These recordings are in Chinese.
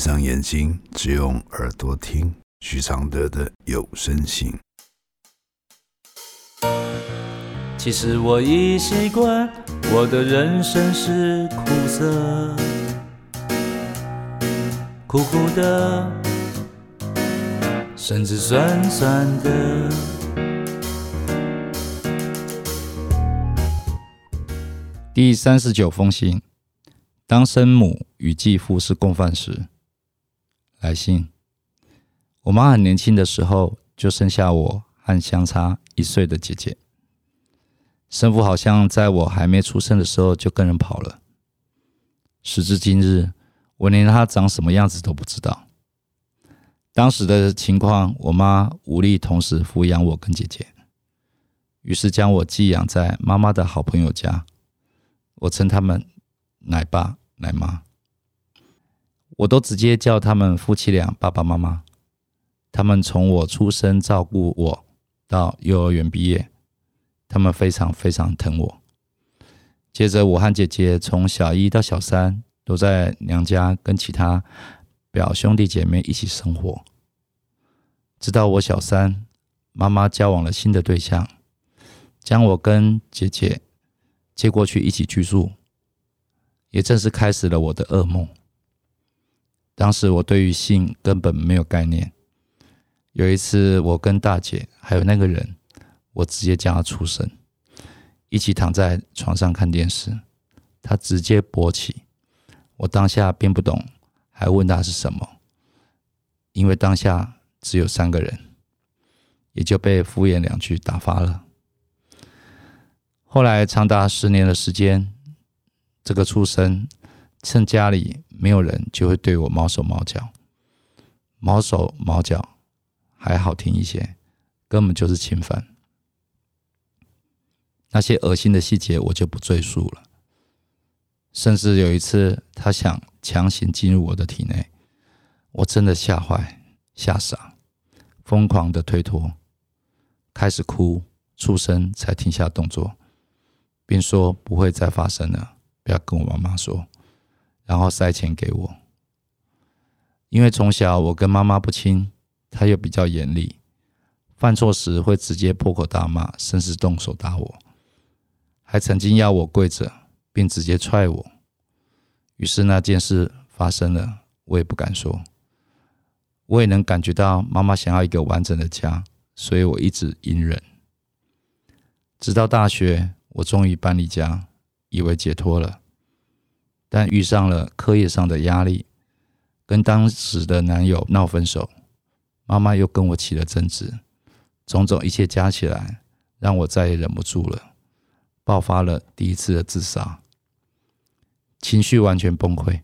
上眼睛，只用耳朵听许常德的有声信。其实我已习惯，我的人生是苦涩，苦苦的，甚至酸酸的。第三十九封信。当生母与继父是共犯时，来信。我妈很年轻的时候就生下我和相差一岁的姐姐。生父好像在我还没出生的时候就跟人跑了。时至今日，我连他长什么样子都不知道。当时的情况，我妈无力同时抚养我跟姐姐，于是将我寄养在妈妈的好朋友家。我称他们奶爸。奶妈，我都直接叫他们夫妻俩爸爸妈妈。他们从我出生照顾我到幼儿园毕业，他们非常非常疼我。接着，我和姐姐从小一到小三都在娘家跟其他表兄弟姐妹一起生活，直到我小三，妈妈交往了新的对象，将我跟姐姐接过去一起居住。也正是开始了我的噩梦。当时我对于性根本没有概念。有一次，我跟大姐还有那个人，我直接叫他出生，一起躺在床上看电视，他直接勃起。我当下并不懂，还问他是什么，因为当下只有三个人，也就被敷衍两句打发了。后来长达十年的时间。这个出生，趁家里没有人，就会对我毛手毛脚，毛手毛脚还好听一些，根本就是侵犯。那些恶心的细节我就不赘述了。甚至有一次，他想强行进入我的体内，我真的吓坏、吓傻，疯狂的推脱，开始哭，出声才停下动作，并说不会再发生了。不要跟我妈妈说，然后塞钱给我。因为从小我跟妈妈不亲，她又比较严厉，犯错时会直接破口大骂，甚至动手打我，还曾经要我跪着，并直接踹我。于是那件事发生了，我也不敢说。我也能感觉到妈妈想要一个完整的家，所以我一直隐忍。直到大学，我终于搬离家。以为解脱了，但遇上了课业上的压力，跟当时的男友闹分手，妈妈又跟我起了争执，种种一切加起来，让我再也忍不住了，爆发了第一次的自杀，情绪完全崩溃。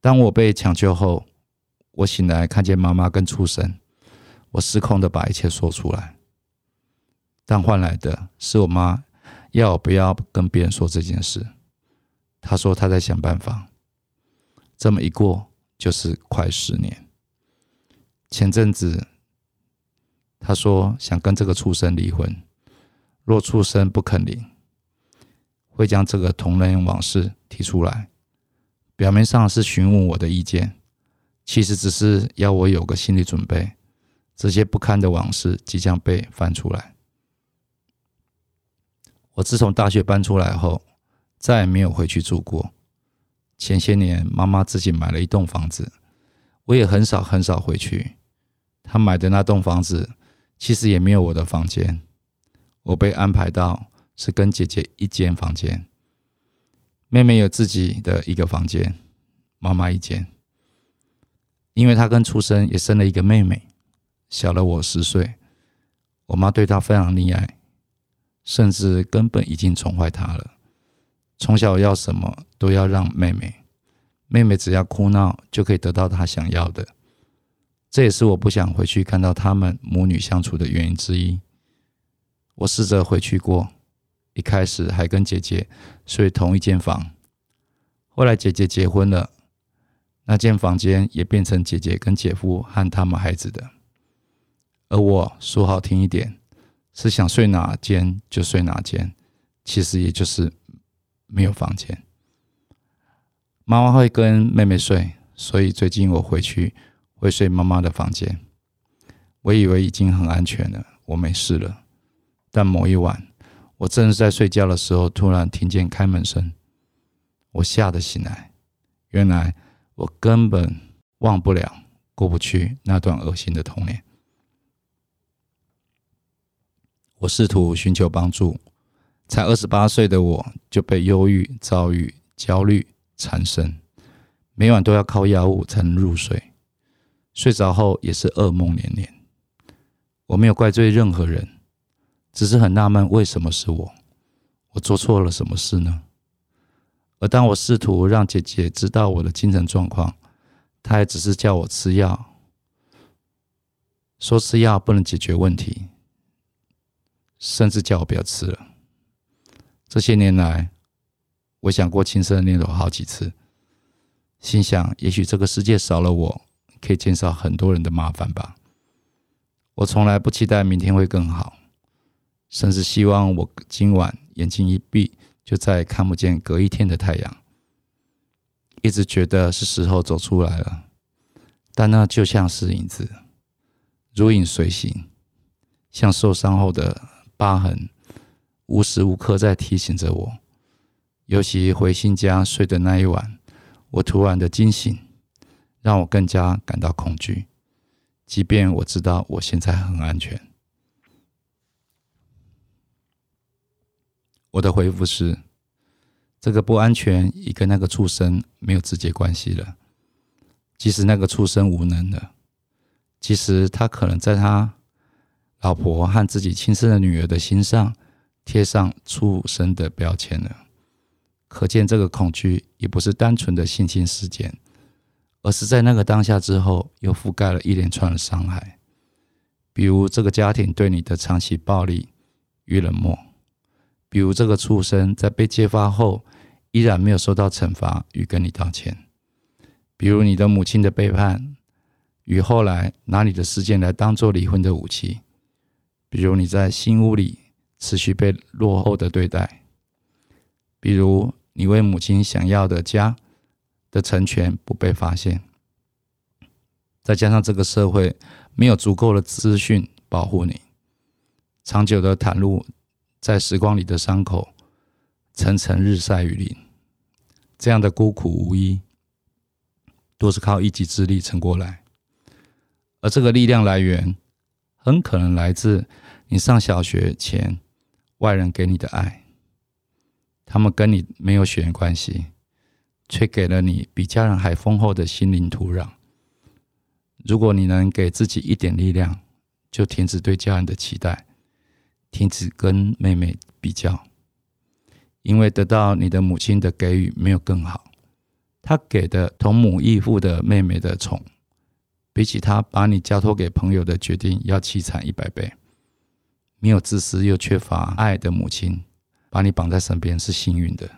当我被抢救后，我醒来看见妈妈跟畜生，我失控的把一切说出来，但换来的是我妈。要不要跟别人说这件事？他说他在想办法。这么一过就是快十年。前阵子他说想跟这个畜生离婚，若畜生不肯离，会将这个同人往事提出来。表面上是询问我的意见，其实只是要我有个心理准备，这些不堪的往事即将被翻出来。我自从大学搬出来后，再也没有回去住过。前些年，妈妈自己买了一栋房子，我也很少很少回去。她买的那栋房子，其实也没有我的房间。我被安排到是跟姐姐一间房间，妹妹有自己的一个房间，妈妈一间。因为她跟出生也生了一个妹妹，小了我十岁，我妈对她非常溺爱。甚至根本已经宠坏她了。从小要什么都要让妹妹，妹妹只要哭闹就可以得到她想要的。这也是我不想回去看到他们母女相处的原因之一。我试着回去过，一开始还跟姐姐睡同一间房，后来姐姐结婚了，那间房间也变成姐姐跟姐夫和他们孩子的。而我说好听一点。是想睡哪间就睡哪间，其实也就是没有房间。妈妈会跟妹妹睡，所以最近我回去会睡妈妈的房间。我以为已经很安全了，我没事了。但某一晚，我正是在睡觉的时候，突然听见开门声，我吓得醒来。原来我根本忘不了、过不去那段恶心的童年。我试图寻求帮助，才二十八岁的我就被忧郁、躁郁、焦虑缠身，每晚都要靠药物才能入睡，睡着后也是噩梦连连。我没有怪罪任何人，只是很纳闷，为什么是我？我做错了什么事呢？而当我试图让姐姐知道我的精神状况，她也只是叫我吃药，说吃药不能解决问题，甚至叫我不要吃了。这些年来，我想过轻生的念头好几次，心想也许这个世界少了我，可以减少很多人的麻烦吧。我从来不期待明天会更好，甚至希望我今晚眼睛一闭。就再也看不见隔一天的太阳，一直觉得是时候走出来了，但那就像是影子，如影随形，像受伤后的疤痕，无时无刻在提醒着我。尤其回新家睡的那一晚，我突然的惊醒，让我更加感到恐惧，即便我知道我现在很安全。我的回复是：这个不安全已跟那个畜生没有直接关系了。即使那个畜生无能了，其实他可能在他老婆和自己亲生的女儿的心上贴上畜生的标签了。可见这个恐惧也不是单纯的性侵事件，而是在那个当下之后又覆盖了一连串的伤害，比如这个家庭对你的长期暴力与冷漠。比如这个畜生在被揭发后，依然没有受到惩罚与跟你道歉；比如你的母亲的背叛，与后来拿你的事件来当做离婚的武器；比如你在新屋里持续被落后的对待；比如你为母亲想要的家的成全不被发现；再加上这个社会没有足够的资讯保护你，长久的袒露。在时光里的伤口，层层日晒雨淋，这样的孤苦无依，都是靠一己之力撑过来。而这个力量来源，很可能来自你上小学前外人给你的爱，他们跟你没有血缘关系，却给了你比家人还丰厚的心灵土壤。如果你能给自己一点力量，就停止对家人的期待。停止跟妹妹比较，因为得到你的母亲的给予没有更好。她给的同母异父的妹妹的宠，比起她把你交托给朋友的决定要凄惨一百倍。没有自私又缺乏爱的母亲，把你绑在身边是幸运的。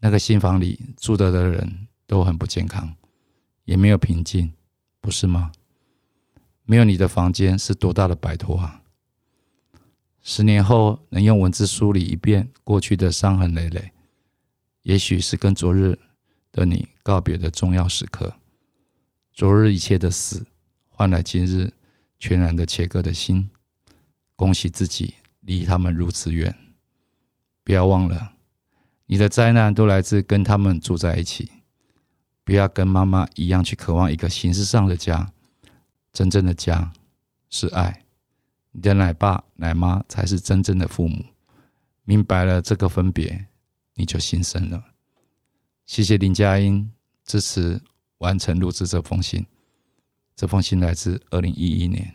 那个新房里住的的人都很不健康，也没有平静，不是吗？没有你的房间是多大的摆脱啊！十年后，能用文字梳理一遍过去的伤痕累累，也许是跟昨日的你告别的重要时刻。昨日一切的死，换来今日全然的切割的心。恭喜自己离他们如此远。不要忘了，你的灾难都来自跟他们住在一起。不要跟妈妈一样去渴望一个形式上的家，真正的家是爱。你的奶爸奶妈才是真正的父母，明白了这个分别，你就心生了。谢谢林佳音支持完成录制这封信，这封信来自二零一一年。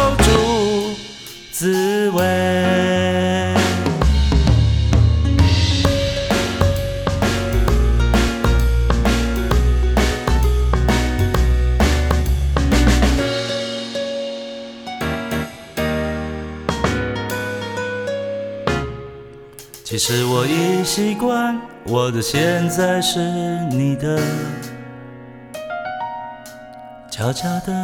滋味。其实我已习惯，我的现在是你的，悄悄的，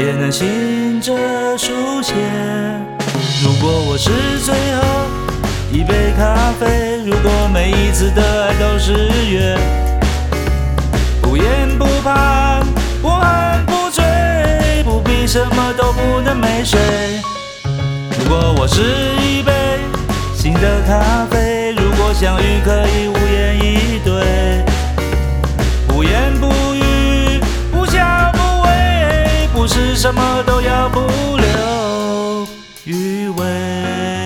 也能醒着书写。如果我是最后一杯咖啡，如果每一次的爱都是约，不言不怕，不喝不醉，不必什么都不能没睡。如果我是一杯新的咖啡，如果相遇可以无言以什么都要不留余味。